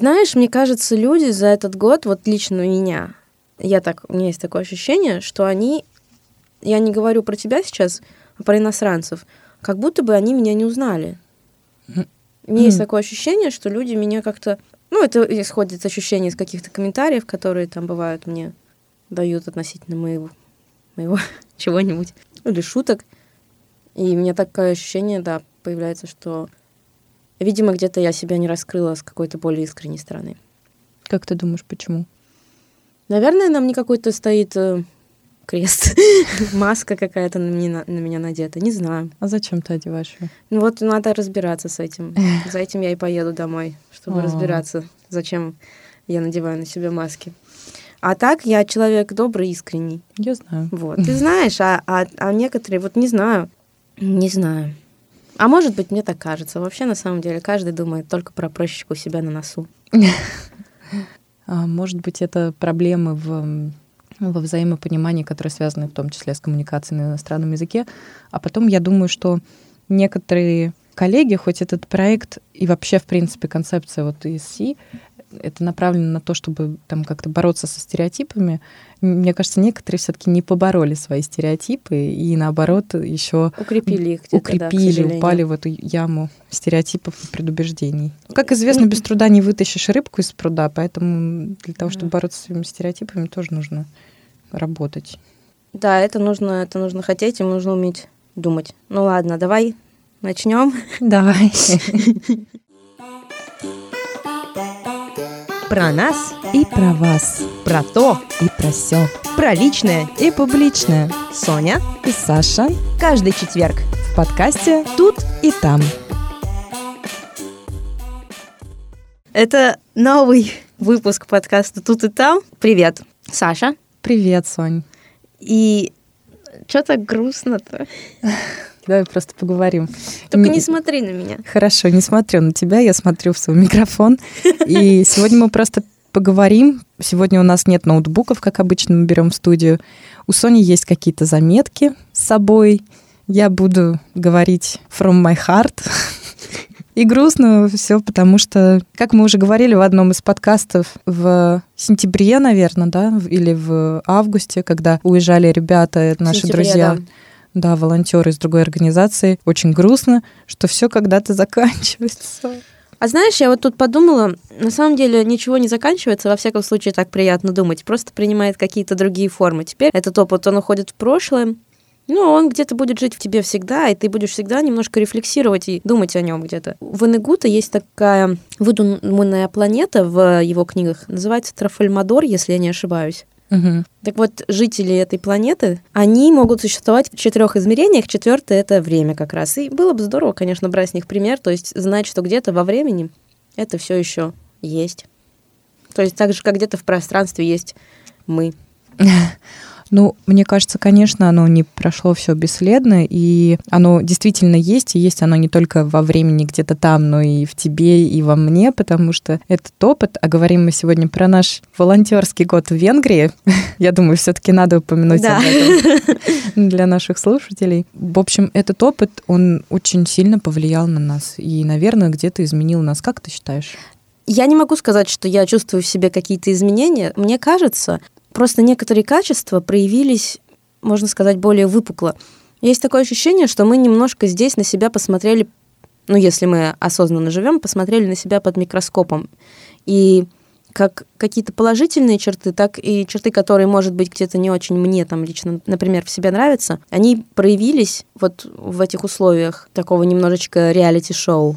Знаешь, мне кажется, люди за этот год, вот лично у меня, я так, у меня есть такое ощущение, что они, я не говорю про тебя сейчас, а про иностранцев, как будто бы они меня не узнали. У меня есть такое ощущение, что люди меня как-то... Ну, это исходит ощущение из каких-то комментариев, которые там бывают мне дают относительно моего, моего чего-нибудь. Или шуток. И у меня такое ощущение, да, появляется, что, видимо, где-то я себя не раскрыла с какой-то более искренней стороны. Как ты думаешь, почему? Наверное, нам не какой-то стоит э, крест, маска какая-то на меня, на меня надета, не знаю. А зачем ты одеваешь ее? Ну вот надо разбираться с этим. За этим я и поеду домой, чтобы разбираться, зачем я надеваю на себя маски. А так я человек добрый, искренний. Я знаю. Вот. Ты знаешь, а, а, а некоторые, вот не знаю, не знаю. А может быть, мне так кажется. Вообще, на самом деле, каждый думает только про прыщик у себя на носу. А, может быть, это проблемы в, во взаимопонимании, которые связаны в том числе с коммуникацией на иностранном языке. А потом я думаю, что некоторые коллеги, хоть этот проект и вообще, в принципе, концепция вот ESC, это направлено на то, чтобы там как-то бороться со стереотипами. Мне кажется, некоторые все-таки не побороли свои стереотипы и наоборот еще Укрепили их да, укрепили, сожалению. упали в эту яму стереотипов и предубеждений. Как известно, без труда не вытащишь рыбку из пруда, поэтому для того, чтобы Да. бороться с своими стереотипами, тоже нужно работать. Да, это нужно, это нужно хотеть, и нужно уметь думать. Ну ладно, давай начнем. Давай. Про нас, И про вас, про то, и про все, про личное. и публичное. Соня И Саша каждый четверг. в подкасте «Тут и там». Это новый выпуск подкаста «Тут и там». Привет, Саша. Привет, Сонь. И что так грустно-то? Давай просто поговорим. Только Не- не смотри на меня. Хорошо, не смотрю на тебя, я смотрю в свой микрофон. И сегодня мы просто поговорим. Сегодня у нас нет ноутбуков, как обычно мы берем в студию. У Сони есть какие-то заметки с собой. Я буду говорить from my heart. И грустно все, потому что, как мы уже говорили в одном из подкастов в сентябре, наверное, да, или в августе, когда уезжали ребята, наши сентябре, друзья, да. Да, волонтеры из другой организации. Очень грустно, что все когда-то заканчивается. А знаешь, я вот тут подумала, на самом деле ничего не заканчивается, во всяком случае так приятно думать, просто принимает какие-то другие формы. Теперь этот опыт, он уходит в прошлое, ну, он где-то будет жить в тебе всегда, и ты будешь всегда немножко рефлексировать и думать о нем где-то. В Энегута есть такая выдуманная планета в его книгах, называется Трафальмадор, если я не ошибаюсь. Мгм. Так вот, жители этой планеты, они могут существовать в четырех измерениях. Четвертое это время как раз. И было бы здорово, конечно, брать с них пример, то есть знать, что где-то во времени это все еще есть. То есть так же, как где-то в пространстве есть мы. Ну, мне кажется, конечно, оно не прошло все бесследно, и оно действительно есть, и есть оно не только во времени где-то там, но и в тебе, и во мне, потому что этот опыт, а говорим мы сегодня про наш волонтерский год в Венгрии, я думаю, все-таки надо упомянуть Да. об этом для наших слушателей. В общем, этот опыт, он очень сильно повлиял на нас, и, наверное, где-то изменил нас. Как ты считаешь? Я не могу сказать, что я чувствую в себе какие-то изменения. Мне кажется, просто некоторые качества проявились, можно сказать, более выпукло. Есть такое ощущение, что мы немножко здесь на себя посмотрели, ну, если мы осознанно живем, посмотрели на себя под микроскопом. И как какие-то положительные черты, так и черты, которые, может быть, где-то не очень мне там лично, например, в себе нравятся, они проявились вот в этих условиях такого немножечко реалити-шоу.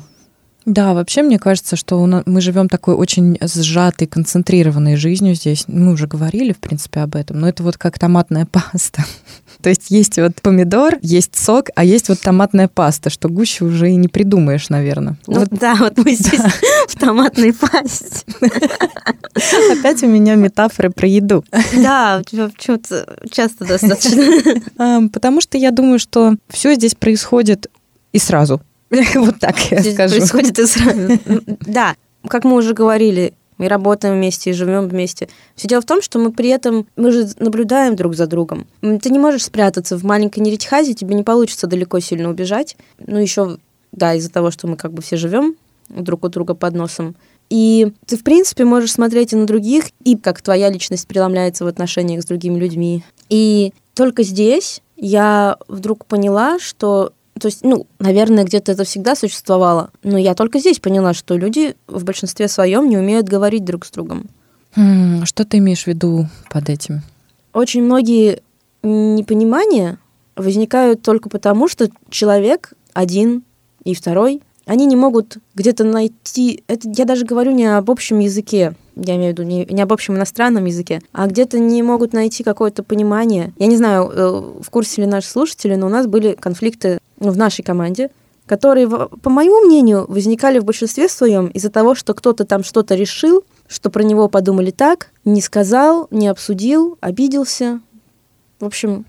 Да, вообще мне кажется, что нас, мы живем такой очень сжатой, концентрированной жизнью здесь. Мы уже говорили, в принципе, об этом, но это вот как томатная паста. То есть есть вот помидор, есть сок, а есть вот томатная паста, что гуще уже и не придумаешь, наверное. Ну Вот да, вот мы здесь в томатной пасте. опять у меня метафоры про еду. Да, почему-то часто достаточно. Потому что я думаю, что все здесь происходит и сразу. Вот так я Здесь скажу. Происходит и сразу. Да, как мы уже говорили, мы работаем вместе и живем вместе. Все дело в том, что мы при этом, мы же наблюдаем друг за другом. Ты не можешь спрятаться в маленькой Неритхазе, тебе не получится далеко сильно убежать. Ну, еще, да, из-за того, что мы как бы все живем друг у друга под носом. И ты, в принципе, можешь смотреть и на других, и как твоя личность преломляется в отношениях с другими людьми. И только здесь я вдруг поняла, что то есть, ну, наверное, где-то это всегда существовало, но я только здесь поняла, что люди в большинстве своем не умеют говорить друг с другом. Что ты имеешь в виду под этим? Очень многие непонимания возникают только потому, что человек один и второй, они не могут где-то найти... Это я даже говорю не об общем языке, я имею в виду не, не об общем иностранном языке, а где-то не могут найти какое-то понимание. Я не знаю, э, в курсе ли наши слушатели, но у нас были конфликты в нашей команде, которые, по моему мнению, возникали в большинстве своем из-за того, что кто-то там что-то решил, что про него подумали так, не сказал, не обсудил, обиделся. В общем,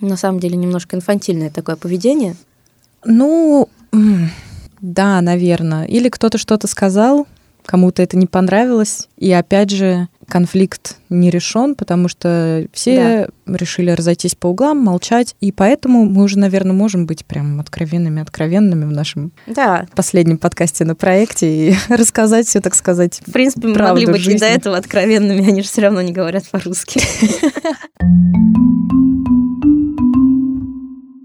на самом деле немножко инфантильное такое поведение. Ну, да, наверное. Или кто-то что-то сказал, кому-то это не понравилось, и опять же конфликт не решен, потому что все решили разойтись по углам, молчать, и поэтому мы уже, наверное, можем быть прям откровенными, откровенными в нашем Да, последнем подкасте на проекте и рассказать все, так сказать. в принципе, мы могли быть и жизни. до этого откровенными, они же все равно не говорят по-русски.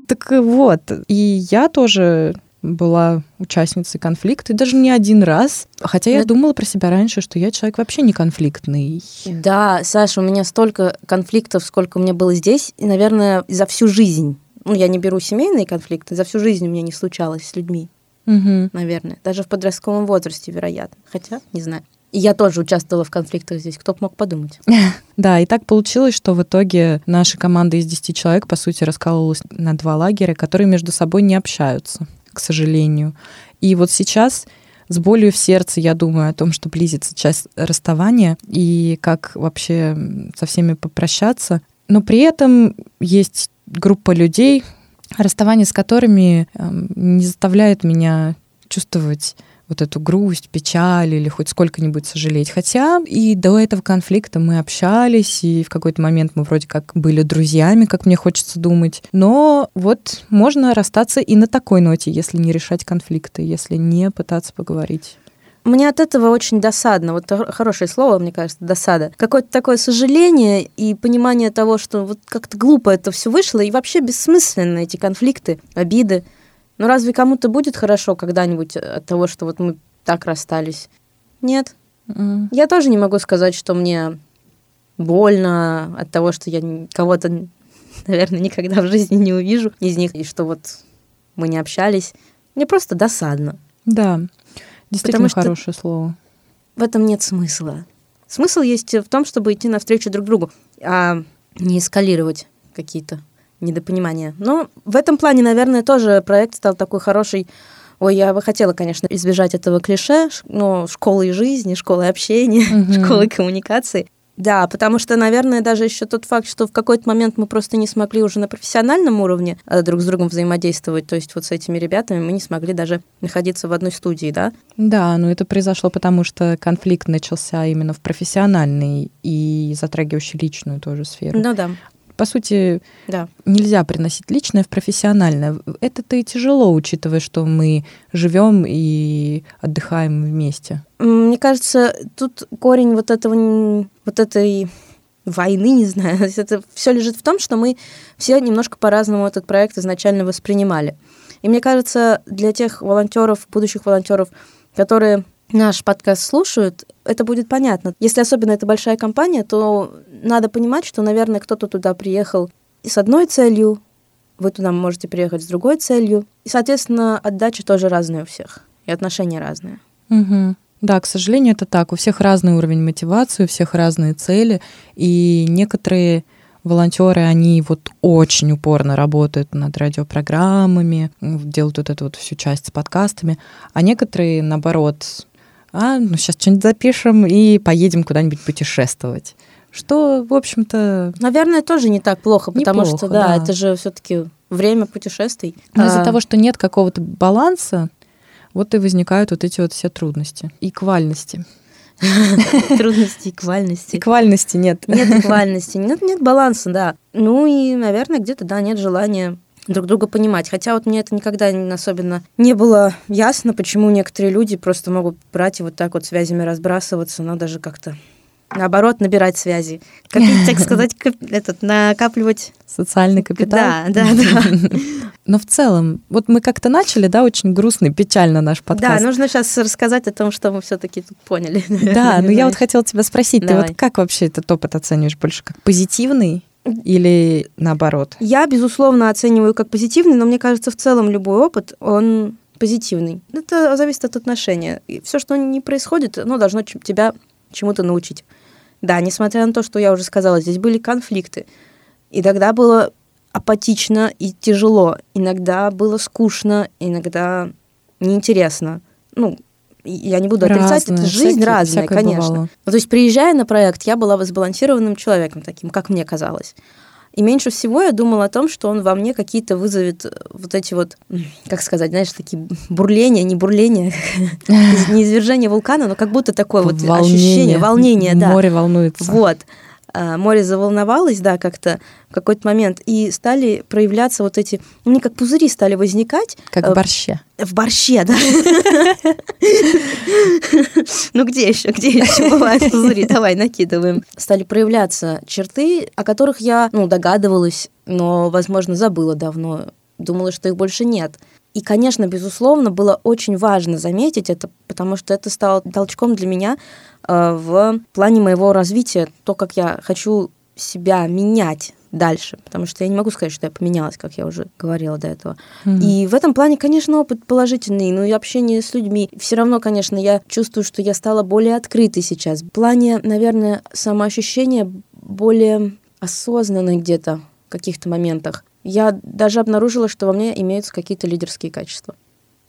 Так вот, и я тоже была участницей конфликта, и даже не один раз. Хотя я Ну, думала про себя раньше, что я человек вообще не конфликтный. Да, Саша, у меня столько конфликтов, сколько у меня было здесь, и, наверное, за всю жизнь. Ну, я не беру семейные конфликты, за всю жизнь у меня не случалось с людьми, Мгм. наверное. Даже в подростковом возрасте, вероятно. Хотя, не знаю. И я тоже участвовала в конфликтах здесь, кто бы мог подумать. Да, и так получилось, что в итоге наша команда из 10 человек, по сути, раскалывалась на два лагеря, которые между собой не общаются, к сожалению. И вот сейчас с болью в сердце я думаю о том, что близится часть расставания и как вообще со всеми попрощаться. Но при этом есть группа людей, расставание с которыми эм, не заставляет меня чувствовать вот эту грусть, печаль или хоть сколько-нибудь сожалеть. Хотя и до этого конфликта мы общались, и в какой-то момент мы вроде как были друзьями, как мне хочется думать. Но вот можно расстаться и на такой ноте, если не решать конфликты, если не пытаться поговорить. Мне от этого очень досадно. Вот хор- хорошее слово, мне кажется, досада. Какое-то такое сожаление и понимание того, что вот как-то глупо это все вышло, и вообще бессмысленно эти конфликты, обиды. Ну разве кому-то будет хорошо когда-нибудь от того, что вот мы так расстались? Нет. М. Я тоже не могу сказать, что мне больно от того, что я кого-то, наверное, никогда в жизни не увижу из них, и что вот мы не общались. Мне просто досадно. Да, действительно Потому что- хорошее слово. в этом нет смысла. Смысл есть в том, чтобы идти навстречу друг другу, а не эскалировать какие-то недопонимания. Но в этом плане, наверное, тоже проект стал такой хороший. Ой, я бы хотела, конечно, избежать этого клише, но школы жизни, школы общения, Мгм. школы коммуникации. Да, потому что, наверное, даже еще тот факт, что в какой-то момент мы просто не смогли уже на профессиональном уровне э, друг с другом взаимодействовать, то есть вот с этими ребятами мы не смогли даже находиться в одной студии, да, Да, но это произошло потому, что конфликт начался именно в профессиональной и затрагивающей личную тоже сферу. ну да, По сути, да. нельзя приносить личное в профессиональное. Это-то и тяжело, учитывая, что мы живем и отдыхаем вместе. Мне кажется, тут корень вот этого, вот этой войны, не знаю, это все лежит в том, что мы все немножко по-разному этот проект изначально воспринимали. И мне кажется, для тех волонтеров, будущих волонтеров, которые наш подкаст слушают, это будет понятно. Если особенно это большая компания, то надо понимать, что, наверное, кто-то туда приехал с одной целью, вы туда можете приехать с другой целью. И, соответственно, отдача тоже разная у всех, и отношения разные. Мгм. Да, к сожалению, это так. У всех разный уровень мотивации, у всех разные цели, и некоторые волонтеры, они вот очень упорно работают над радиопрограммами, делают вот эту вот всю часть с подкастами, а некоторые, наоборот, а, ну сейчас что-нибудь запишем и поедем куда-нибудь путешествовать. Что, в общем-то, Наверное, тоже не так плохо, потому Неплохо, что, да, да. это же все-таки время путешествий. но из-за А, того, что нет какого-то баланса, вот и возникают вот эти вот все трудности. Эквальности. трудности, эквальности. Эквальности нет. Нет эквальности, нет, нет баланса, да. Ну и, наверное, где-то, да, нет желания друг друга понимать. Хотя вот мне это никогда особенно не было ясно, почему некоторые люди просто могут брать и вот так вот связями разбрасываться, но даже как-то наоборот набирать связи. Копить, так сказать, коп- этот, накапливать. Социальный капитал. Да, да, да. Но в целом, вот мы как-то начали, да, очень грустный, печально наш Да, подкаст. нужно сейчас рассказать о том, что мы все-таки тут поняли. Да, но я вот хотела тебя спросить, ты Давай. вот как вообще этот опыт оцениваешь? Больше как позитивный или наоборот? Я, безусловно, оцениваю как позитивный, но мне кажется, в целом любой опыт, он позитивный. Это зависит от отношения. Все, что не происходит, оно должно тебя чему-то научить. Да, несмотря на то, что я уже сказала, здесь были конфликты. И тогда было апатично и тяжело. Иногда было скучно, иногда неинтересно. Ну, и я не буду отрицать, это жизнь всякие- разная, конечно. бывало. Ну, то есть, приезжая на проект, я была сбалансированным человеком таким, как мне казалось. И меньше всего я думала о том, что он во мне какие-то вызовет э, вот эти вот, как сказать, знаешь, такие бурления, не бурления, не извержение вулкана, но как будто такое вот ощущение, волнение, да. Море волнуется. Вот. А, Море заволновалось, да, как-то в какой-то момент, и стали проявляться вот эти, ну, они как пузыри стали возникать. Как э, в борще. в борще, да. Ну где еще, где еще бывают пузыри? Давай, накидываем. Стали проявляться черты, о которых я, ну, догадывалась, но, возможно, забыла давно. Думала, что их больше нет. И, конечно, безусловно, было очень важно заметить это, потому что это стало толчком для меня э, в плане моего развития, то, как я хочу себя менять дальше, потому что я не могу сказать, что я поменялась, как я уже говорила до этого. Мгм. И в этом плане, конечно, опыт положительный, но и общение с людьми. Все равно, конечно, я чувствую, что я стала более открытой сейчас. В плане, наверное, самоощущения более осознанной где-то в каких-то моментах. Я даже обнаружила, что во мне имеются какие-то лидерские качества.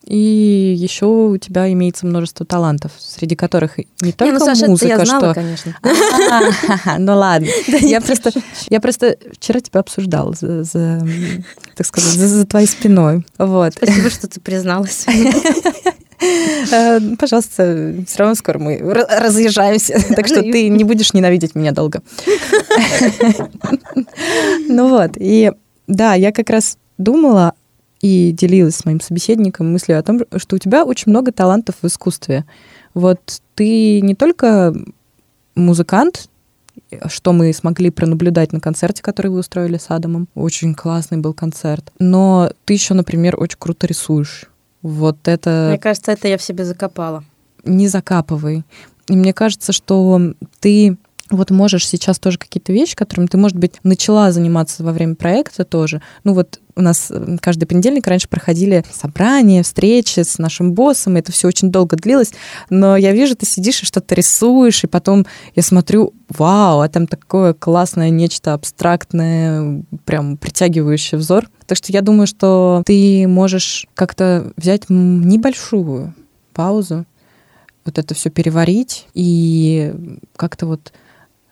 И еще у тебя имеется множество талантов, среди которых и не только Не, ну, Саша, музыка, я знала, что... конечно. Ну ладно. Я просто, я просто вчера тебя обсуждала, за, так сказать, за, твоей спиной. Вот. Спасибо, что ты призналась. Э, Пожалуйста, все равно скоро мы ра- разъезжаемся, так что ну и- ты не будешь ненавидеть меня долго. Ну вот, и да, я как раз думала и делилась с моим собеседником мыслью о том, что у тебя очень много талантов в искусстве. Вот ты не только музыкант, что мы смогли пронаблюдать на концерте, который вы устроили с Адамом. Очень классный был концерт. Но ты еще, например, очень круто рисуешь. Вот это Мне кажется, это я в себе закопала. не закапывай. И мне кажется, что ты вот можешь сейчас тоже какие-то вещи, которыми ты, может быть, начала заниматься во время проекта тоже. Ну вот у нас каждый понедельник раньше проходили собрания, встречи с нашим боссом, и это все очень долго длилось. Но я вижу, ты сидишь и что-то рисуешь, и потом я смотрю, вау, а там такое классное нечто абстрактное, прям притягивающее взор. Так что я думаю, что ты можешь как-то взять небольшую паузу, вот это все переварить и как-то вот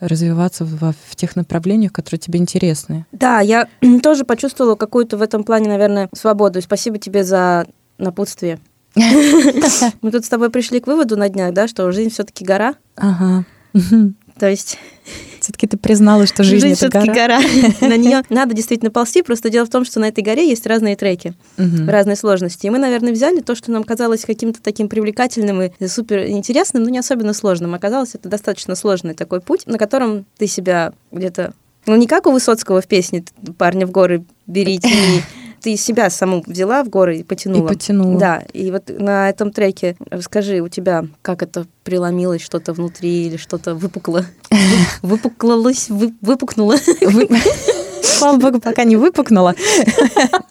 развиваться во- в тех направлениях, которые тебе интересны. Да, я тоже почувствовала какую-то в этом плане, наверное, свободу. И спасибо тебе за напутствие. Мы тут с тобой пришли к выводу на днях, да, что жизнь все-таки гора. Ага. То есть Все-таки ты признала, что жизнь, это все-таки гора. гора. На нее надо действительно ползти. Просто дело в том, что на этой горе есть разные треки, Мгм. разные сложности. И мы, наверное, взяли то, что нам казалось каким-то таким привлекательным и супер интересным, но не особенно сложным. Оказалось, это достаточно сложный такой путь, на котором ты себя где-то ну, не как у Высоцкого в песне «Парня в горы берите», и ты себя саму взяла в горы и И потянула. потянула. Да, и вот на этом треке расскажи, у тебя как это преломилось, что-то внутри или что-то выпукло? Выпуклалось, вы- выпукнуло? Вы- Слава богу, пока не выпукнула.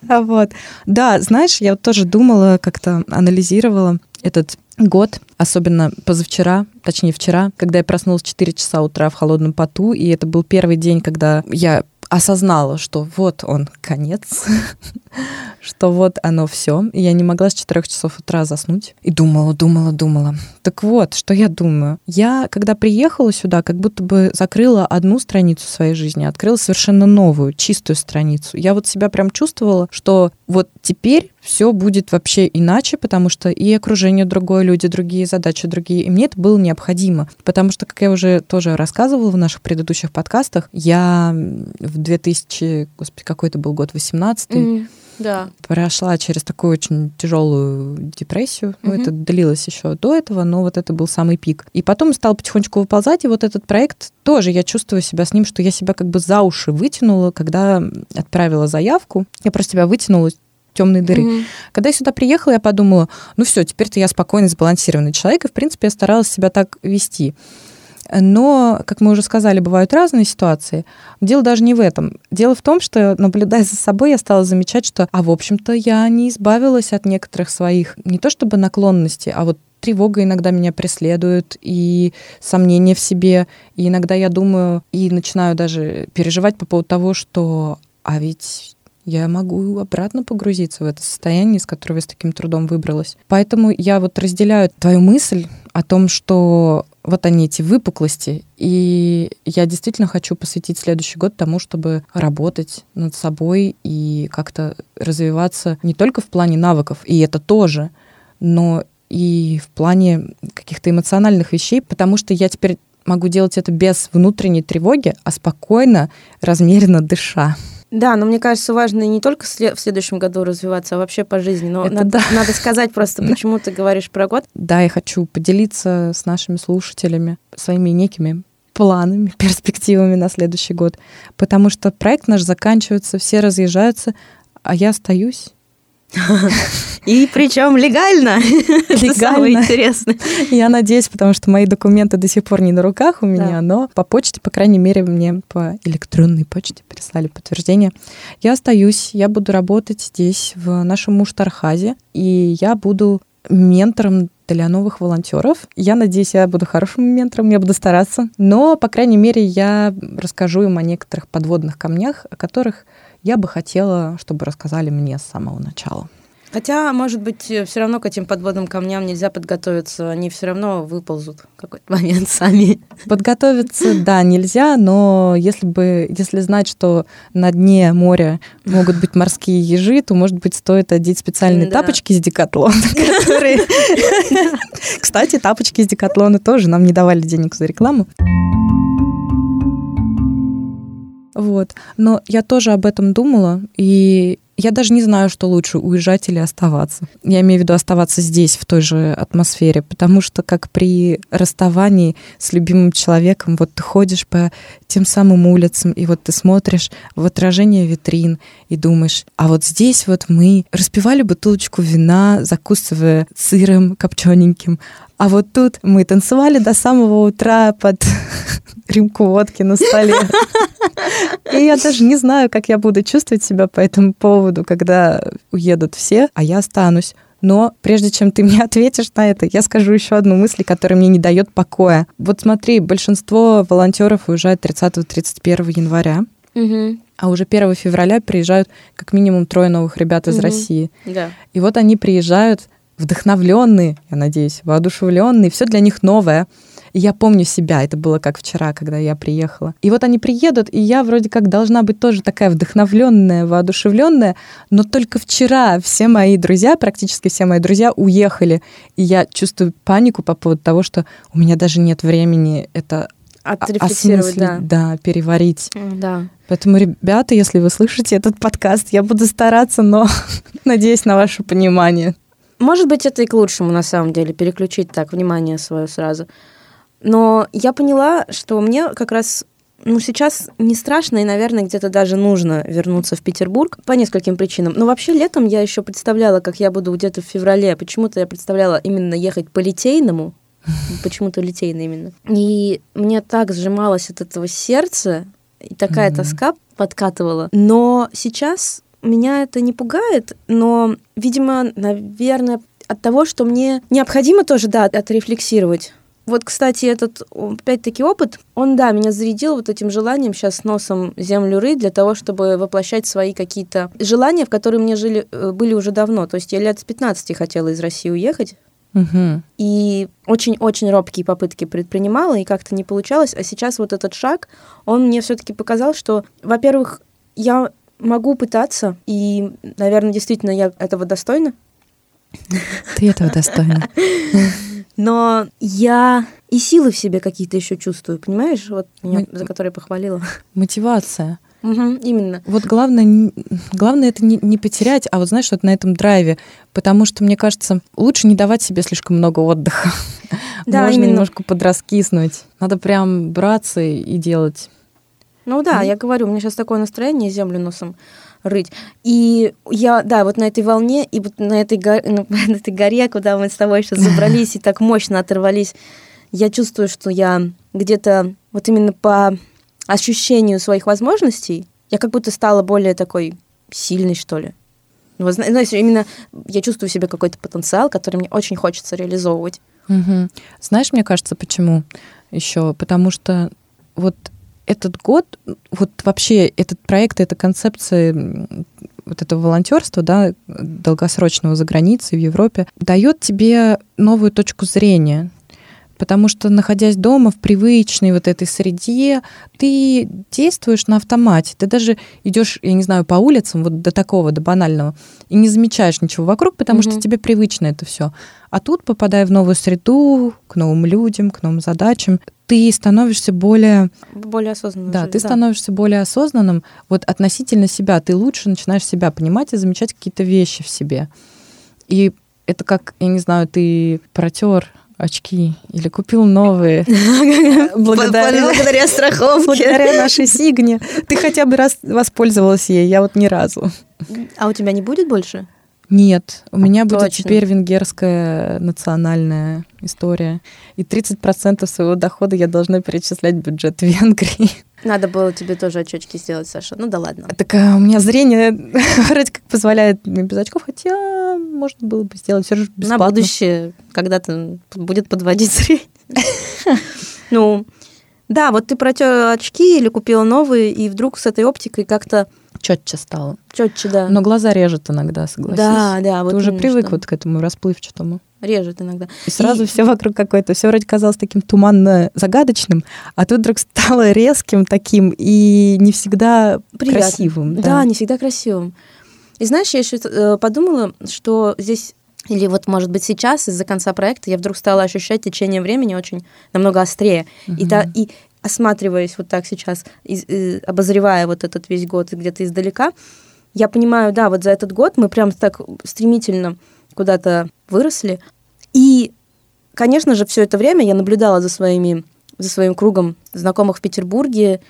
Вот. Да, знаешь, я тоже думала, как-то анализировала этот год, особенно позавчера, точнее вчера, когда я проснулась в 4 часа утра в холодном поту, и это был первый день, когда я осознала, что вот он конец, что вот оно все. И я не могла с 4 часов утра заснуть. И думала, думала, думала. Так вот, что я думаю. Я, когда приехала сюда, как будто бы закрыла одну страницу своей жизни, открыла совершенно новую, чистую страницу. Я вот себя прям чувствовала, что вот теперь все будет вообще иначе, потому что и окружение другое, люди другие, задачи другие. И мне это было необходимо. Потому что, как я уже тоже рассказывала в наших предыдущих подкастах, я в 2000, господи, какой это был год, 18 Мгм. Да. прошла через такую очень тяжелую депрессию. Ну, Мгм. это длилось еще до этого, но вот это был самый пик. И потом стал потихонечку выползать, и вот этот проект тоже, я чувствую себя с ним, что я себя как бы за уши вытянула, когда отправила заявку. Я просто себя вытянула темной дыры. Мгм. Когда я сюда приехала, я подумала, ну все, теперь-то я спокойный, сбалансированный человек, и, в принципе, я старалась себя так вести. Но, как мы уже сказали, бывают разные ситуации. Дело даже не в этом. Дело в том, что, наблюдая за собой, я стала замечать, что, а в общем-то, я не избавилась от некоторых своих, не то чтобы наклонностей, а вот тревога иногда меня преследует, и сомнения в себе. И иногда я думаю и начинаю даже переживать по поводу того, что а ведь я могу обратно погрузиться в это состояние, из которого я с таким трудом выбралась. Поэтому я вот разделяю твою мысль о том, что вот они, эти выпуклости, и я действительно хочу посвятить следующий год тому, чтобы работать над собой и как-то развиваться не только в плане навыков, и это тоже, но и в плане каких-то эмоциональных вещей, потому что я теперь могу делать это без внутренней тревоги, а спокойно, размеренно дыша. Да, но мне кажется, важно не только в следующем году развиваться, а вообще по жизни. Но Это надо, да. надо сказать просто, почему ты говоришь про год. Да, я хочу поделиться с нашими слушателями своими некими планами, перспективами на следующий год, потому что проект наш заканчивается, все разъезжаются, а я остаюсь. И причем легально. Самое Легально. интересное. Я надеюсь, потому что мои документы до сих пор не на руках у меня, но по почте, по крайней мере, мне по электронной почте прислали подтверждение. Я остаюсь, я буду работать здесь, в нашем Муштархазе, и я буду ментором для новых волонтеров. Я надеюсь, я буду хорошим ментором, я буду стараться. Но, по крайней мере, я расскажу им о некоторых подводных камнях, о которых я бы хотела, чтобы рассказали мне с самого начала. Хотя, может быть, все равно к этим подводным камням нельзя подготовиться, они все равно выползут в какой-то момент сами. Подготовиться, да, нельзя, но если бы, если знать, что на дне моря могут быть морские ежи, то, может быть, стоит одеть специальные Да. тапочки из Декатлона, которые... Кстати, тапочки из Декатлона тоже нам не давали денег за рекламу. Вот. Но я тоже об этом думала, и я даже не знаю, что лучше, уезжать или оставаться. Я имею в виду оставаться здесь, в той же атмосфере, потому что как при расставании с любимым человеком, вот ты ходишь по тем самым улицам, и вот ты смотришь в отражение витрин и думаешь, а вот здесь вот мы распивали бутылочку вина, закусывая сыром копчененьким, а вот тут мы танцевали до самого утра под рюмку водки на столе. И я даже не знаю, как я буду чувствовать себя по этому поводу, когда уедут все, а я останусь. Но прежде чем ты мне ответишь на это, я скажу еще одну мысль, которая мне не дает покоя. Вот смотри, большинство волонтеров уезжает 30-31 января, а уже 1 февраля приезжают как минимум трое новых ребят из Мгм. России. Да. И вот они приезжают вдохновленные, я надеюсь, воодушевленные, все для них новое. И я помню себя, это было как вчера, когда я приехала. И вот они приедут, и я вроде как должна быть тоже такая вдохновленная, воодушевленная, но только вчера все мои друзья, практически все мои друзья уехали, и я чувствую панику по поводу того, что у меня даже нет времени это Отрефлексировать, да. да, переварить. Да. Поэтому, ребята, если вы слышите этот подкаст, я буду стараться, но надеюсь на ваше понимание. Может быть, это и к лучшему, на самом деле, переключить так внимание свое сразу. Но я поняла, что мне как раз ну, сейчас не страшно, и, наверное, где-то даже нужно вернуться в Петербург по нескольким причинам. Но вообще летом я еще представляла, как я буду где-то в феврале. Почему-то я представляла именно ехать по Литейному, почему-то Литейно именно. И мне так сжималось от этого сердце, и такая Мгм. тоска подкатывала. Но сейчас меня это не пугает, но, видимо, наверное, от того, что мне необходимо тоже, да, отрефлексировать. Вот, кстати, этот, опять-таки, опыт, он, да, меня зарядил вот этим желанием сейчас носом землю рыть для того, чтобы воплощать свои какие-то желания, в которые мне жили, э, были уже давно. То есть я лет с 15 хотела из России уехать, Мгм. и очень-очень робкие попытки предпринимала, и как-то не получалось. А сейчас вот этот шаг, он мне все-таки показал, что, во-первых, я могу пытаться, и, наверное, действительно я этого достойна. Ты этого достойна. Но я и силы в себе какие-то еще чувствую, понимаешь? Вот меня, Мы- за которые похвалила. Мотивация. Мгм, именно. Вот главное, главное это не, не потерять, а вот знаешь, вот на этом драйве. Потому что, мне кажется, лучше не давать себе слишком много отдыха. Да, Можно именно. немножко подраскиснуть. Надо прям браться и делать. Ну да, Мгм. я говорю, у меня сейчас такое настроение землю носом рыть. И я, да, вот на этой волне, и вот на этой, го- на этой горе, куда мы с тобой сейчас забрались и так мощно оторвались, я чувствую, что я где-то вот именно по ощущению своих возможностей, я как будто стала более такой сильной, что ли. Ну, вот зна- знаешь, именно я чувствую в себе какой-то потенциал, который мне очень хочется реализовывать. Мгм. Знаешь, мне кажется, почему еще? Потому что вот этот год, вот вообще этот проект, эта концепция вот этого волонтерства, да, долгосрочного за границей в Европе, дает тебе новую точку зрения. Потому что, находясь дома в привычной вот этой среде, ты действуешь на автомате. Ты даже идешь, я не знаю, по улицам, вот до такого, до банального, и не замечаешь ничего вокруг, потому что Мгм. тебе привычно это все. А тут, попадая в новую среду, к новым людям, к новым задачам, ты становишься более, Более осознанно. да, жить, ты становишься более осознанным вот относительно себя. Ты лучше начинаешь себя понимать и замечать какие-то вещи в себе. И это как, я не знаю, ты протер очки или купил новые. Благодаря, Благодаря страховке. благодаря нашей Сигне. Ты хотя бы раз воспользовалась ей, я вот ни разу. А у тебя не будет больше? Нет, у меня будет Точно. теперь венгерская национальная история. И 30% своего дохода я должна перечислять в бюджет Венгрии. Надо было тебе тоже очечки сделать, Саша. Ну да ладно. Так а, у меня зрение вроде как позволяет мне без очков, хотя можно было бы сделать все же На бесплатно. будущее когда-то будет подводить зрение. Ну, да, вот ты протер очки или купила новые, и вдруг с этой оптикой как-то Четче стало. четче, да. Но глаза режет иногда, согласись. Да, да, вот Ты уже привык что. вот к этому расплывчатому. Режет иногда. И сразу И- все вокруг какое-то, все вроде казалось таким туманно загадочным, а тут вдруг стало резким таким и не всегда Приятно. красивым. Да. не всегда красивым. И знаешь, я еще э, подумала, что здесь или вот, может быть, сейчас из-за конца проекта я вдруг стала ощущать течение времени очень намного острее. И, Мгм. та, и осматриваясь вот так сейчас, из- э, обозревая вот этот весь год где-то издалека, я понимаю, да, вот за этот год мы прям так стремительно куда-то выросли. И, конечно же, все это время я наблюдала за, своими, за своим кругом знакомых в Петербурге,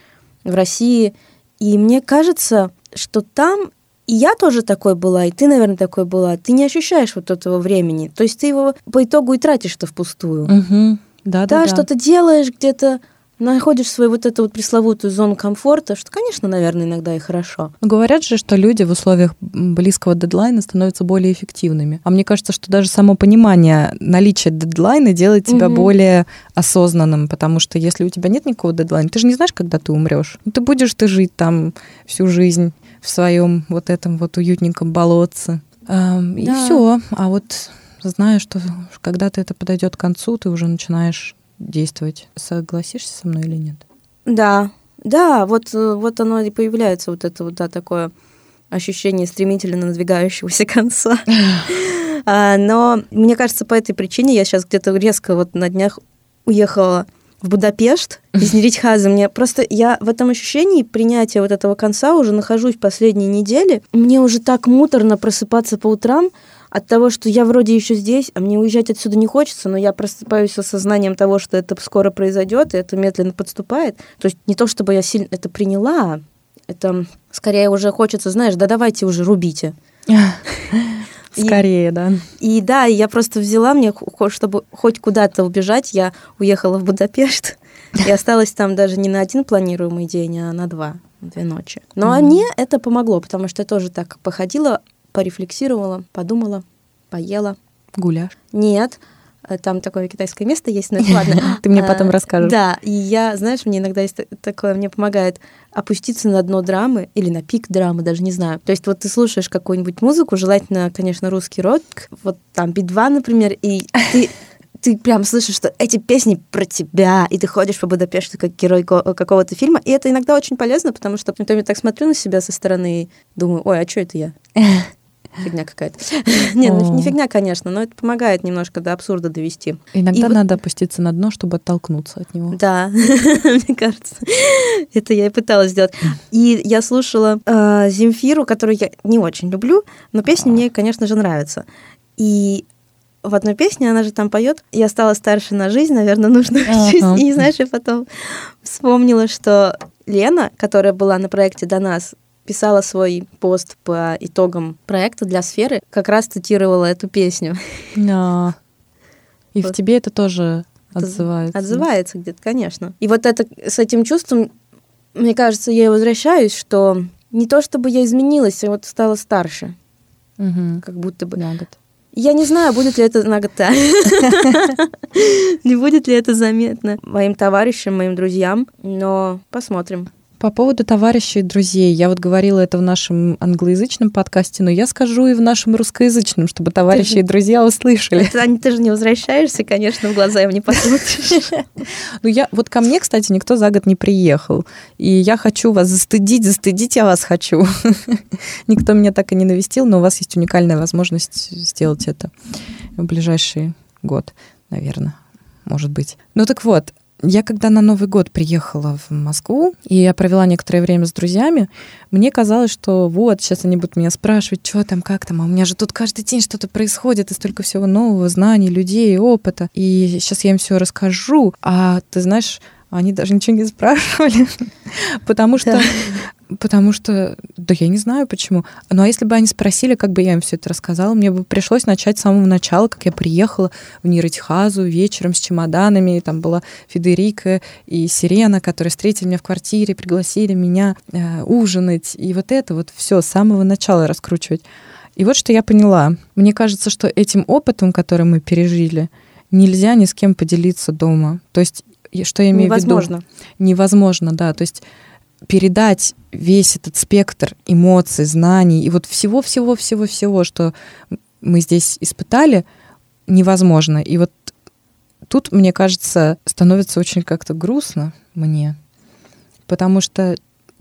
в России. И мне кажется, что там и я тоже такой была, и ты, наверное, такой была. Ты не ощущаешь вот этого времени. То есть ты его по итогу и тратишь-то впустую. Мгм. Да, да, Да, да. что-то делаешь где-то, находишь свою вот эту вот пресловутую зону комфорта, что, конечно, наверное, иногда и хорошо. Говорят же, что люди в условиях близкого дедлайна становятся более эффективными. А мне кажется, что даже само понимание наличия дедлайна делает тебя Мгм. более осознанным, потому что если у тебя нет никакого дедлайна, ты же не знаешь, когда ты умрешь. Ну, ты будешь ты жить там всю жизнь в своем вот этом вот уютненьком болотце. Ам, И Да. все. А вот зная, что когда-то это подойдет к концу, ты уже начинаешь действовать. Согласишься со мной или нет? Да, да, вот, э, вот оно и появляется, вот это вот, да, такое ощущение стремительно надвигающегося конца. А, Но мне кажется, по этой причине я сейчас где-то резко вот на днях уехала в Будапешт измерить хазы. Мне просто я в этом ощущении принятия вот этого конца уже нахожусь последние недели. Мне уже так муторно просыпаться по утрам от того, что я вроде еще здесь, а мне уезжать отсюда не хочется, но я просыпаюсь с осознанием того, что это скоро произойдет, и это медленно подступает. То есть не то, чтобы я сильно это приняла, это скорее уже хочется, знаешь, да давайте уже рубите. И- Скорее, да. И да, и я просто взяла мне, чтобы хоть куда-то убежать, я уехала в Будапешт и осталась там даже не на один планируемый день, а на два, две ночи. Но Мгм. мне это помогло, потому что я тоже так походила, порефлексировала, подумала, поела. Гуляш. Нет, там такое китайское место есть, но это ладно. Ты мне потом расскажешь. Да, и я, знаешь, мне иногда есть та- такое, мне помогает опуститься на дно драмы или на пик драмы, даже не знаю. То есть вот ты слушаешь какую-нибудь музыку, желательно, конечно, русский рок, вот там Би-2, например, и ты ты прям слышишь, что эти песни про тебя, и ты ходишь по Будапешту как герой ко- какого-то фильма, и это иногда очень полезно, потому что потом я так смотрю на себя со стороны и думаю, ой, а что это я? Фигня какая-то. Не, ну, не фигня, конечно, но это помогает немножко до абсурда довести. Иногда И вот- надо опуститься на дно, чтобы оттолкнуться от него. Да, мне кажется, это я и пыталась сделать. И я слушала э, Земфиру, которую я не очень люблю, но песни мне, конечно же, нравятся. И в одной песне она же там поет «Я стала старше на жизнь, наверное, нужно учусь». Ага. И знаешь, я потом вспомнила, что Лена, которая была на проекте до нас, писала свой пост по итогам проекта для сферы, как раз цитировала эту песню. Да. И в Вот. тебе это тоже отзывается. Отзывается где-то, конечно. И вот это с этим чувством, мне кажется, я и возвращаюсь, что не то чтобы я изменилась, а вот стала старше, Мгм. как будто бы. На год. Я не знаю, будет ли это на год. Не будет ли это заметно моим товарищам, моим друзьям, но посмотрим. По поводу товарищей и друзей. Я вот говорила это в нашем англоязычном подкасте, но я скажу и в нашем русскоязычном, чтобы товарищи и друзья услышали. Аня, ты же не возвращаешься, конечно, в глаза им не посмотришь. Ну, я, вот ко мне, кстати, никто за год не приехал. И я хочу вас застыдить, застыдить я вас хочу. Никто меня так и не навестил, но у вас есть уникальная возможность сделать это в ближайший год, наверное, может быть. Ну так вот, я когда на Новый год приехала в Москву, и я провела некоторое время с друзьями, мне казалось, что вот, сейчас они будут меня спрашивать, что там, как там, а у меня же тут каждый день что-то происходит, и столько всего нового, знаний, людей, опыта. И сейчас я им все расскажу, а ты знаешь, они даже ничего не спрашивали, потому что, потому что, да я не знаю почему. Ну а если бы они спросили, как бы я им все это рассказала, мне бы пришлось начать с самого начала, как я приехала в Ниротихазу вечером с чемоданами, и там была Федерика и Сирена, которые встретили меня в квартире, пригласили меня э, ужинать, и вот это вот все с самого начала раскручивать. И вот что я поняла. Мне кажется, что этим опытом, который мы пережили, нельзя ни с кем поделиться дома. То есть, что я имею в виду? Невозможно. невозможно, да. То есть передать весь этот спектр эмоций, знаний и вот всего-всего-всего-всего, что мы здесь испытали, невозможно. И вот тут, мне кажется, становится очень как-то грустно мне, потому что,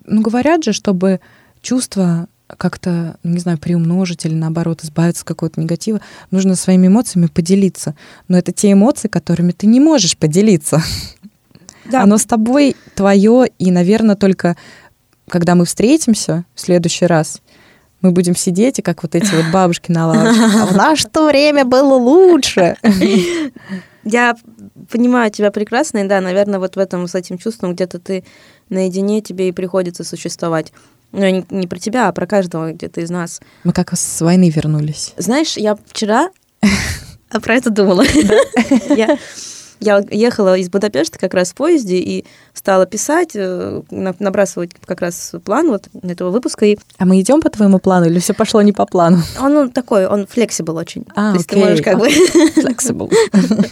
ну, говорят же, чтобы чувства как-то, ну, не знаю, приумножить или наоборот избавиться от какого-то негатива, нужно своими эмоциями поделиться. Но это те эмоции, которыми ты не можешь поделиться. Да. Оно с тобой твое, и, наверное, только когда мы встретимся в следующий раз, мы будем сидеть, и как вот эти вот бабушки на лавочке. А в наше-то время было лучше. Я понимаю тебя прекрасно, и да, наверное, вот в этом, с этим чувством где-то ты наедине, тебе и приходится существовать. Ну, я не, не про тебя, а про каждого где-то из нас. Мы как с войны вернулись. Знаешь, я вчера а про это думала. Я я ехала из Будапешта как раз в поезде и стала писать, э, на- набрасывать как раз план вот этого выпуска. И А мы идем по твоему плану или все пошло не по плану? он ну, такой, он флексибл очень. А, То есть ты окей. можешь как бы, Flexible.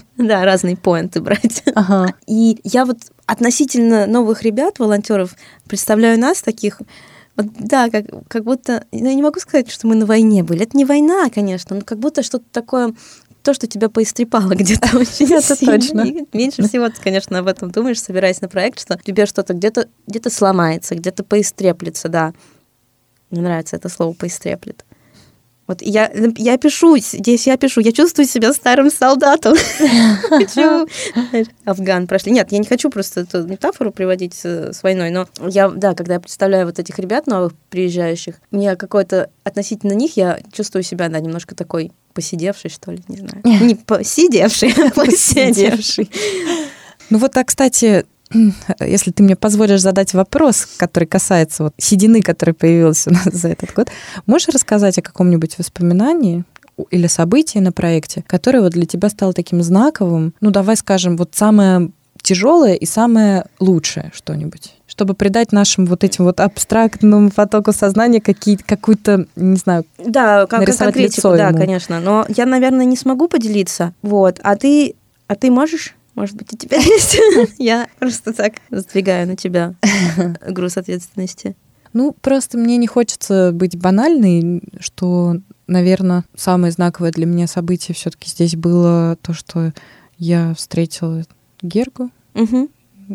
да, разные поинты брать. Ага. И я вот относительно новых ребят, волонтеров, представляю нас таких, вот, да, как, как будто, ну, я не могу сказать, что мы на войне были. Это не война, конечно, но как будто что-то такое, то, что тебя поистрепало где-то очень Это сильно. точно. И меньше всего ты, конечно, об этом думаешь, собираясь на проект, что тебе что-то где-то где сломается, где-то поистреплется, да. Мне нравится это слово «поистреплет». Вот я, я пишу, здесь я пишу, я чувствую себя старым солдатом. Хочу Афган прошли. Нет, я не хочу просто эту метафору приводить с, войной, но я, да, когда я представляю вот этих ребят новых приезжающих, мне какой-то относительно них я чувствую себя, да, немножко такой посидевший, что ли, не знаю. Не посидевший, а посидевший. Ну вот, а, кстати, если ты мне позволишь задать вопрос, который касается вот седины, которая появилась у нас за этот год, можешь рассказать о каком-нибудь воспоминании или событии на проекте, которое вот для тебя стало таким знаковым? Ну, давай скажем, вот самое тяжелое и самое лучшее что-нибудь чтобы придать нашим вот этим вот абстрактному потоку сознания какие, какую-то, не знаю, Да, как конкретику, лицо да, ему. конечно. Но я, наверное, не смогу поделиться. Вот. А ты, а ты можешь? Может быть, у тебя есть? Я просто так сдвигаю на тебя груз ответственности. Ну, просто мне не хочется быть банальной, что, наверное, самое знаковое для меня событие все-таки здесь было то, что я встретила Гергу,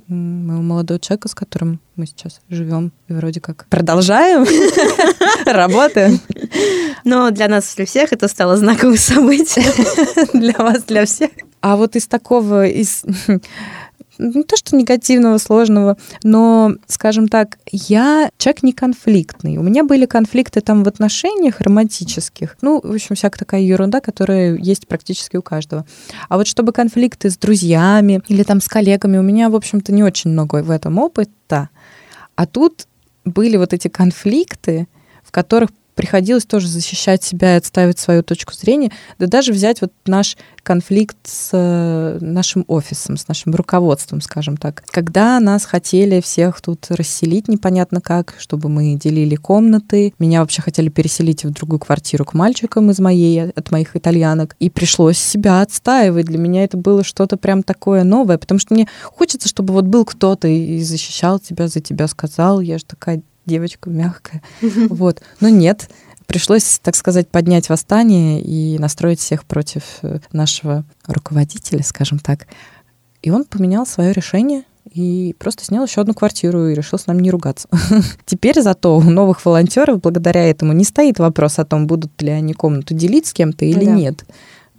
м, моего молодого человека, с которым мы сейчас живем и вроде как продолжаем, работаем. Но для нас, для всех, это стало знаковым событием. Для вас, для всех. А вот из такого, из не то что негативного, сложного, но, скажем так, я человек не конфликтный. У меня были конфликты там в отношениях романтических. Ну, в общем, всякая такая ерунда, которая есть практически у каждого. А вот чтобы конфликты с друзьями или там с коллегами, у меня, в общем-то, не очень много в этом опыта. А тут были вот эти конфликты, в которых приходилось тоже защищать себя и отставить свою точку зрения. Да даже взять вот наш конфликт с э, нашим офисом, с нашим руководством, скажем так. Когда нас хотели всех тут расселить непонятно как, чтобы мы делили комнаты. Меня вообще хотели переселить в другую квартиру к мальчикам из моей, от моих итальянок. И пришлось себя отстаивать. Для меня это было что-то прям такое новое, потому что мне хочется, чтобы вот был кто-то и защищал тебя, за тебя сказал. Я же такая девочка мягкая. Вот. Но нет, пришлось, так сказать, поднять восстание и настроить всех против э, нашего руководителя, скажем так. И он поменял свое решение и просто снял еще одну квартиру и решил с нами не ругаться. Теперь зато у новых волонтеров благодаря этому не стоит вопрос о том, будут ли они комнату делить с кем-то или Да. нет.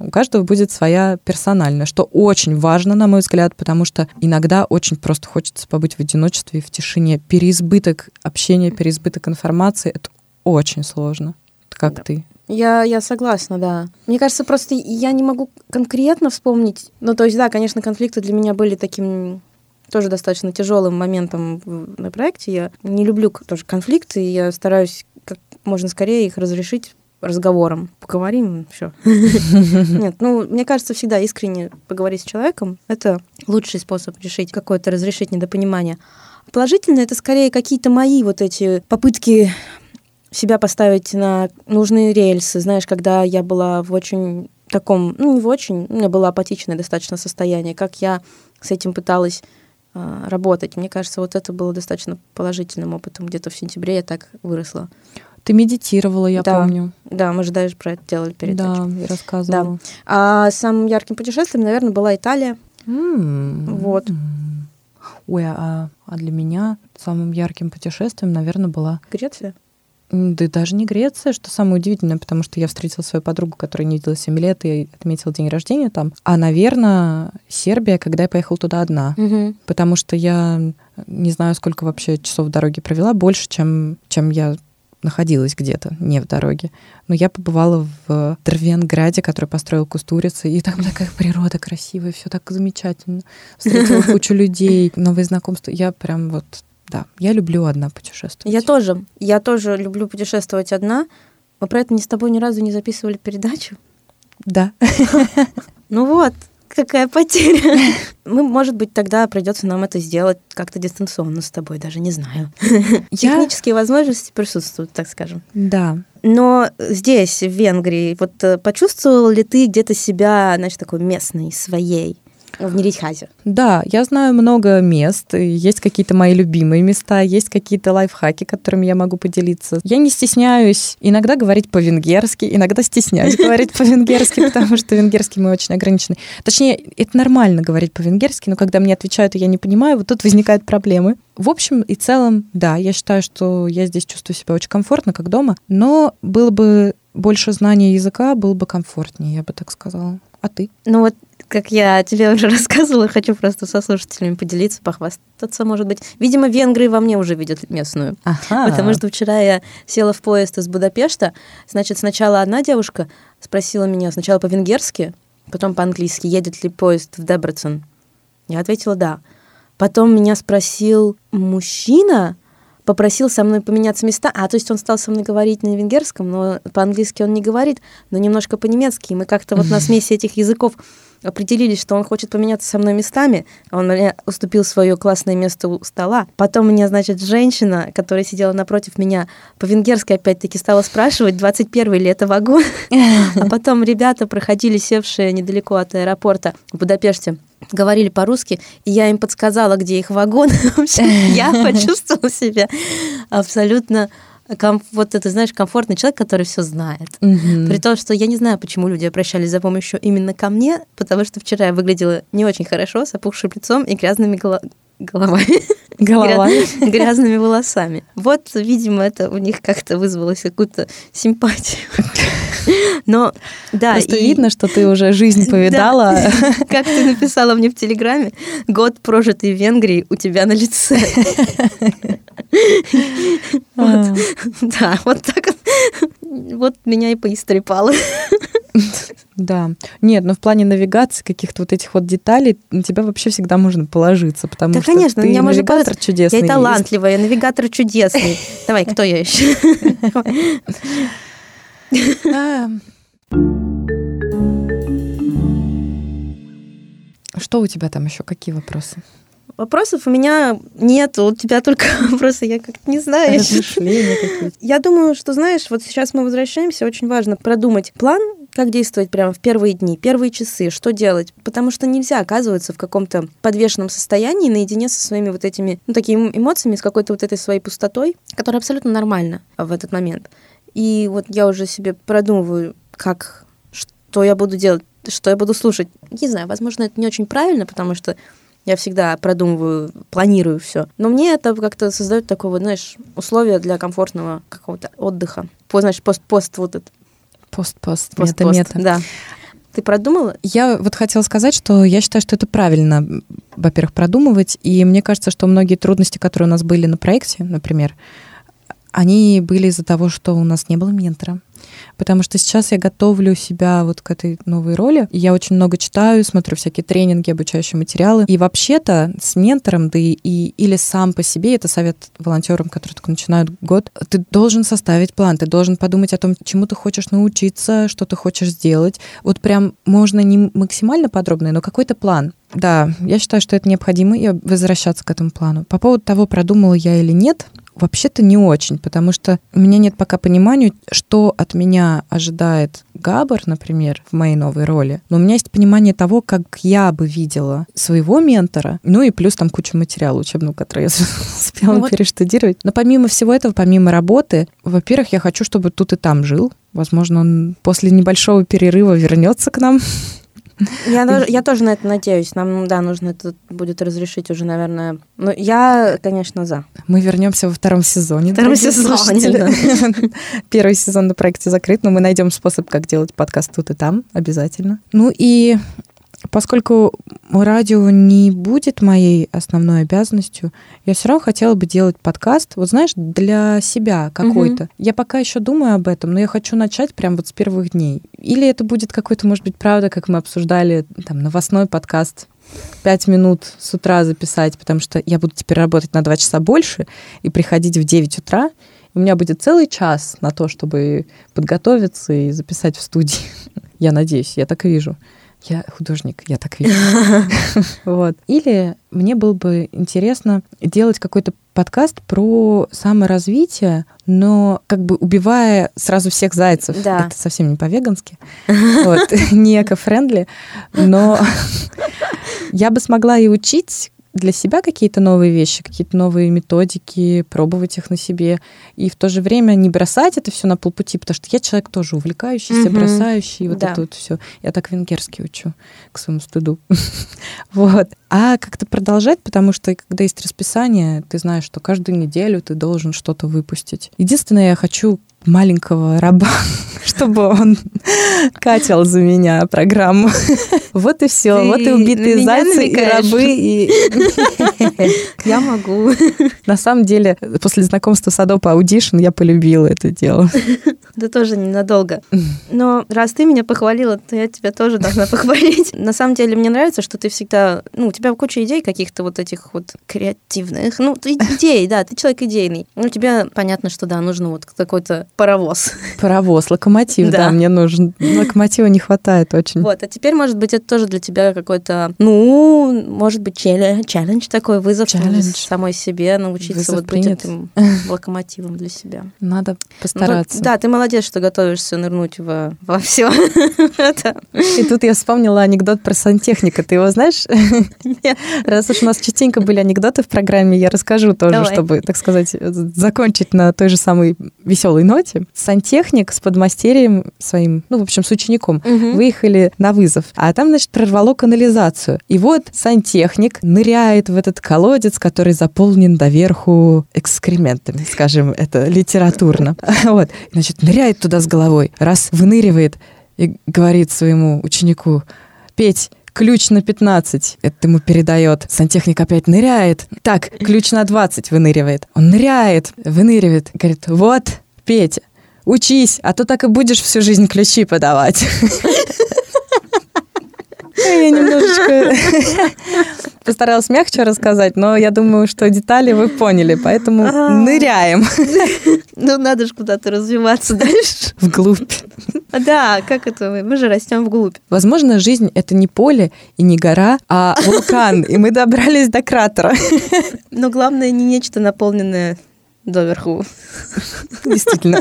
У каждого будет своя персональная, что очень важно, на мой взгляд, потому что иногда очень просто хочется побыть в одиночестве и в тишине. Переизбыток общения, переизбыток информации — это очень сложно. Как Да. ты? Я, я согласна, да. Мне кажется, просто я не могу конкретно вспомнить. Ну, то есть, да, конечно, конфликты для меня были таким тоже достаточно тяжелым моментом на проекте. Я не люблю тоже конфликты, и я стараюсь как можно скорее их разрешить разговором. Поговорим, все. Нет, ну, мне кажется, всегда искренне поговорить с человеком — это лучший способ решить какое-то, разрешить недопонимание. Положительно это скорее какие-то мои вот эти попытки себя поставить на нужные рельсы. Знаешь, когда я была в очень таком, ну, не в очень, у меня было апатичное достаточно состояние, как я с этим пыталась а, работать. Мне кажется, вот это было достаточно положительным опытом. Где-то в сентябре я так выросла. Ты медитировала, я Да. помню. Да, мы же даже про это делали передачу. Да, и рассказывала. А самым ярким путешествием, наверное, была Италия. М. Вот. Ой, а, а для меня самым ярким путешествием, наверное, была Греция. да даже не Греция, что самое удивительное, потому что я встретила свою подругу, которая не видела 7 лет и отметила день рождения там. А, наверное, Сербия, когда я поехала туда одна. Потому что я не знаю, сколько вообще часов в дороге провела, больше, чем, чем я находилась где-то, не в дороге. Но я побывала в Дервенграде, который построил Кустурица, и там такая природа красивая, все так замечательно. Встретила кучу людей, новые знакомства. Я прям вот, да, я люблю одна путешествовать. Я тоже. Я тоже люблю путешествовать одна. Мы про это ни с тобой ни разу не записывали передачу. Да. Ну вот, какая потеря. Мы, может быть, тогда придется нам это сделать как-то дистанционно с тобой, даже не знаю. Я, Технические возможности присутствуют, так скажем. да, Но здесь, в Венгрии, вот э, почувствовал ли ты где-то себя, значит, такой местной, своей, в Нерихазе? Да, я знаю много мест, есть какие-то мои любимые места, есть какие-то лайфхаки, которыми я могу поделиться. Я не стесняюсь иногда говорить по-венгерски, иногда стесняюсь говорить по-венгерски, потому что венгерский мой очень ограниченный. Точнее, это нормально говорить по-венгерски, но когда мне отвечают, и я не понимаю, вот тут возникают проблемы. В общем и целом, да, я считаю, что я здесь чувствую себя очень комфортно, как дома, но было бы больше знания языка, было бы комфортнее, я бы так сказала. А ты? Ну вот, как я тебе уже рассказывала, хочу просто со слушателями поделиться, похвастаться, может быть. Видимо, венгры во мне уже видят местную. Ага. Потому что вчера я села в поезд из Будапешта. Значит, сначала одна девушка спросила меня сначала по-венгерски, потом по-английски, едет ли поезд в Дебрецен. Я ответила «да». Потом меня спросил мужчина, попросил со мной поменяться места. А, то есть он стал со мной говорить на венгерском, но по-английски он не говорит, но немножко по-немецки. И мы как-то вот на смеси этих языков определились, что он хочет поменяться со мной местами. Он мне уступил свое классное место у стола. Потом меня, значит, женщина, которая сидела напротив меня, по-венгерски опять-таки стала спрашивать, 21 ли это вагон. А потом ребята, проходили, севшие недалеко от аэропорта в Будапеште, говорили по-русски, и я им подсказала, где их вагон. В общем, я почувствовала себя абсолютно ком- вот это, знаешь, комфортный человек, который все знает. Мгм. При том, что я не знаю, почему люди обращались за помощью именно ко мне, потому что вчера я выглядела не очень хорошо, с опухшим лицом и грязными голо- головами. Голова. Гря- грязными волосами. Вот, видимо, это у них как-то вызвалось какую-то симпатию. Но, да, Просто и видно, что ты уже жизнь повидала. как ты написала мне в Телеграме, год прожитый в Венгрии у тебя на лице. А, Да, вот так вот. Меня и поистрепало. Да. Нет, но в плане навигации каких-то вот этих вот деталей на тебя вообще всегда можно положиться, потому Да, что конечно, ты меня можно навигатор чудесный. Я и талантливая, навигатор чудесный. Давай, кто я еще? Что у тебя там еще? Какие вопросы? Вопросов у меня нет, у тебя только вопросы, я как-то не знаю. я щас- Размышления какие-то. Я думаю, что, знаешь, вот сейчас мы возвращаемся, очень важно продумать план, как действовать прямо в первые дни, первые часы, что делать. Потому что нельзя оказываться в каком-то подвешенном состоянии наедине со своими вот этими, ну, такими эмоциями, с какой-то вот этой своей пустотой, которая абсолютно нормальна в этот момент. И вот я уже себе продумываю, как, что я буду делать, что я буду слушать. Не знаю, возможно, это не очень правильно, потому что я всегда продумываю, планирую все. Но мне это как-то создает такое, вот, знаешь, условия для комфортного какого-то отдыха. По, знаешь, пост-пост вот этот. Пост-пост, Пост-пост, мета-мета. да. Ты продумала? Я вот хотела сказать, что я считаю, что это правильно, во-первых, продумывать. И мне кажется, что многие трудности, которые у нас были на проекте, например, они были из-за того, что у нас не было ментора. Потому что сейчас я готовлю себя вот к этой новой роли. Я очень много читаю, смотрю всякие тренинги, обучающие материалы. И вообще-то с ментором, да и, и- или сам по себе, это совет волонтерам, которые только начинают год, ты должен составить план, ты должен подумать о том, чему ты хочешь научиться, что ты хочешь сделать. Вот прям можно не максимально подробно, но какой-то план. Да, я считаю, что это необходимо, и возвращаться к этому плану. По поводу того, продумала я или нет, вообще-то не очень, потому что у меня нет пока понимания, что от меня ожидает Габар, например, в моей новой роли. Но у меня есть понимание того, как я бы видела своего ментора, ну и плюс там куча материала учебного, который я успела Ну вот. перештудировать. Но помимо всего этого, помимо работы, во-первых, я хочу, чтобы тут и там жил. Возможно, он после небольшого перерыва вернется к нам. Я, тоже- я тоже на это надеюсь. Нам, да, нужно это будет разрешить уже, наверное. Ну, я, конечно, за. Мы вернемся во втором сезоне. Втором сезоне. Первый сезон на проекте закрыт, но мы найдем способ, как делать подкаст тут и там, обязательно. Ну и поскольку радио не будет моей основной обязанностью, я все равно хотела бы делать подкаст, вот знаешь, для себя какой-то. Я пока еще думаю об этом, но я хочу начать прям вот с первых дней. Или это будет какой-то, может быть, правда, как мы обсуждали, там, новостной подкаст, пять минут с утра записать, потому что я буду теперь работать на два часа больше и приходить в 9 утра. У меня будет целый час на то, чтобы подготовиться и записать в студии. Я надеюсь, я так и вижу. Я художник, я так вижу. Вот. Или мне было бы интересно делать какой-то подкаст про саморазвитие, но как бы убивая сразу всех зайцев. Да. Это совсем не по-вегански. Вот. Не эко-френдли. Но я бы смогла и учить для себя какие-то новые вещи, какие-то новые методики, пробовать их на себе, и в то же время не бросать это все на полпути, потому что я человек тоже увлекающийся, Мгм. бросающий, вот Да. это вот все. Я так венгерский учу, к своему стыду. Вот. А как-то продолжать, потому что когда есть расписание, ты знаешь, что каждую неделю ты должен что-то выпустить. Единственное, я хочу маленького раба, чтобы он катил за меня программу. Вот и все. Ты Вот и убитые зайцы, и намекаешь? рабы, и Я могу. на самом деле после знакомства с Adobe Audition я полюбила это дело. Да тоже ненадолго. Но раз ты меня похвалила, то я тебя тоже должна похвалить. На самом деле мне нравится, что ты всегда... Ну, тебя куча идей каких-то вот этих вот креативных. Ну, идей, да, ты человек идейный. Ну, тебе понятно, что да, нужно вот какой-то паровоз. Паровоз, локомотив, Да. да, мне нужен. Локомотива не хватает очень. Вот, а теперь, может быть, это тоже для тебя какой-то, ну, может быть, челлендж, такой, вызов Челлендж. самой себе, научиться Вызов вот быть этим локомотивом для себя. Надо Ну, постараться. да, ты молодец, что готовишься нырнуть во, во все это. И тут я вспомнила анекдот про сантехника. Ты его знаешь? Раз уж у нас частенько были анекдоты в программе, я расскажу тоже, Давай. чтобы, так сказать, закончить на той же самой веселой ноте. Сантехник с подмастерьем своим, ну, в общем, с учеником, Мгм. выехали на вызов. А там, значит, прорвало канализацию. И вот сантехник ныряет в этот колодец, который заполнен доверху экскрементами, скажем, это литературно. Вот. Значит, ныряет туда с головой, раз выныривает и говорит своему ученику, Петь, ключ на 15. Это ему передает. Сантехник опять ныряет. Так, ключ на 20 выныривает. Он ныряет, выныривает. Говорит, вот, Петя, учись, а то так и будешь всю жизнь ключи подавать. Я немножечко постаралась мягче рассказать, но я думаю, что детали вы поняли, поэтому ныряем Ну, надо же куда-то развиваться дальше. вглубь. Да, как это мы? Мы же растем вглубь. Возможно, жизнь — это не поле и не гора, а вулкан, и мы добрались до кратера. Но главное, не нечто наполненное доверху. Действительно.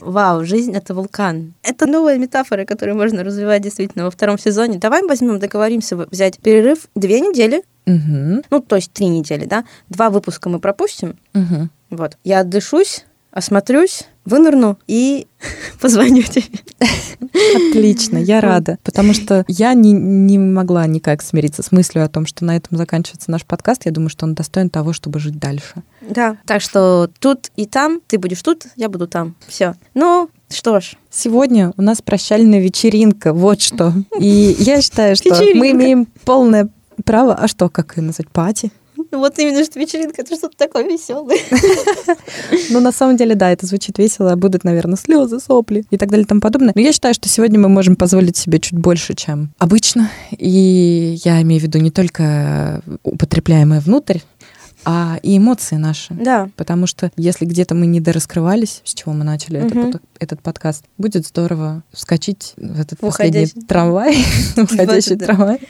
Вау, жизнь — это вулкан. Это новая метафора, которую можно развивать действительно во втором сезоне. Давай возьмем, договоримся взять перерыв две недели, Мгм, ну, то есть три недели, да? Два выпуска мы пропустим. мгм. Вот. Я отдышусь, осмотрюсь, вынырну и позвоню тебе. Отлично, я рада, потому что я не, не могла никак смириться с мыслью о том, что на этом заканчивается наш подкаст. Я думаю, что он достоин того, чтобы жить дальше. Да. Так что тут и там, ты будешь тут, я буду там. Все. Ну, что ж. Сегодня у нас прощальная вечеринка, вот что. И я считаю, что мы имеем полное право, а что, как ее назвать, пати? Ну, вот именно что вечеринка, это что-то такое веселое. Ну, на самом деле, да, это звучит весело, а будут, наверное, слезы, сопли и так далее и тому подобное. Но я считаю, что сегодня мы можем позволить себе чуть больше, чем обычно. И я имею в виду не только употребляемое внутрь, а и эмоции наши. Да. Потому что если где-то мы не дораскрывались, с чего мы начали это Мгм. под- этот подкаст, будет здорово вскочить в этот В последний уходящий. трамвай, уходящий трамвай.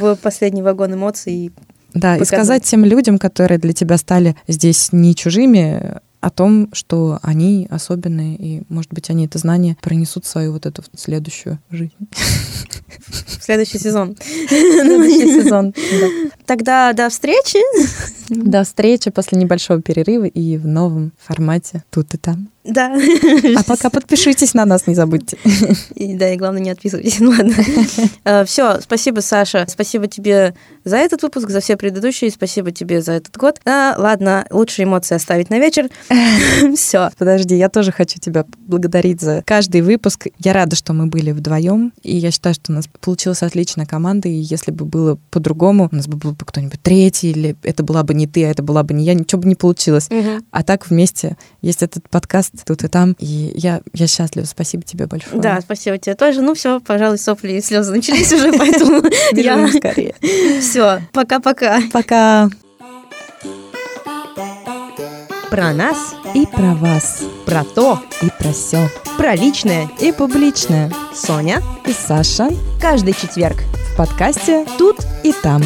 В последний вагон эмоций. Да, и показать. сказать тем людям, которые для тебя стали здесь не чужими, о том, что они особенные, и, может быть, они это знание пронесут в свою вот эту следующую жизнь. В следующий сезон. Следующий сезон. да. Тогда до встречи. До встречи после небольшого перерыва и в новом формате тут и там. Да. А пока подпишитесь на нас, не забудьте. И, да, и главное, не отписывайтесь. Ну Ладно. Все, спасибо, Саша. Спасибо тебе за этот выпуск, за все предыдущие. Спасибо тебе за этот год. А, ладно, лучшие эмоции оставить на вечер. Все. Подожди, я тоже хочу тебя благодарить за каждый выпуск. Я рада, что мы были вдвоем, и я считаю, что у нас получилась отличная команда, и если бы было по-другому, у нас бы был бы кто-нибудь третий, или это была бы не ты, а это была бы не я, ничего бы не получилось. А так вместе есть этот подкаст тут и там, и я, я счастлива. Спасибо тебе большое. Да, спасибо тебе тоже. Ну все, пожалуй, сопли и слезы начались уже, поэтому я... скорее. Все, пока-пока. Пока. Про нас, И про вас, про то, и про все, про личное. и публичное. Соня И Саша каждый четверг. в подкасте «Тут и там».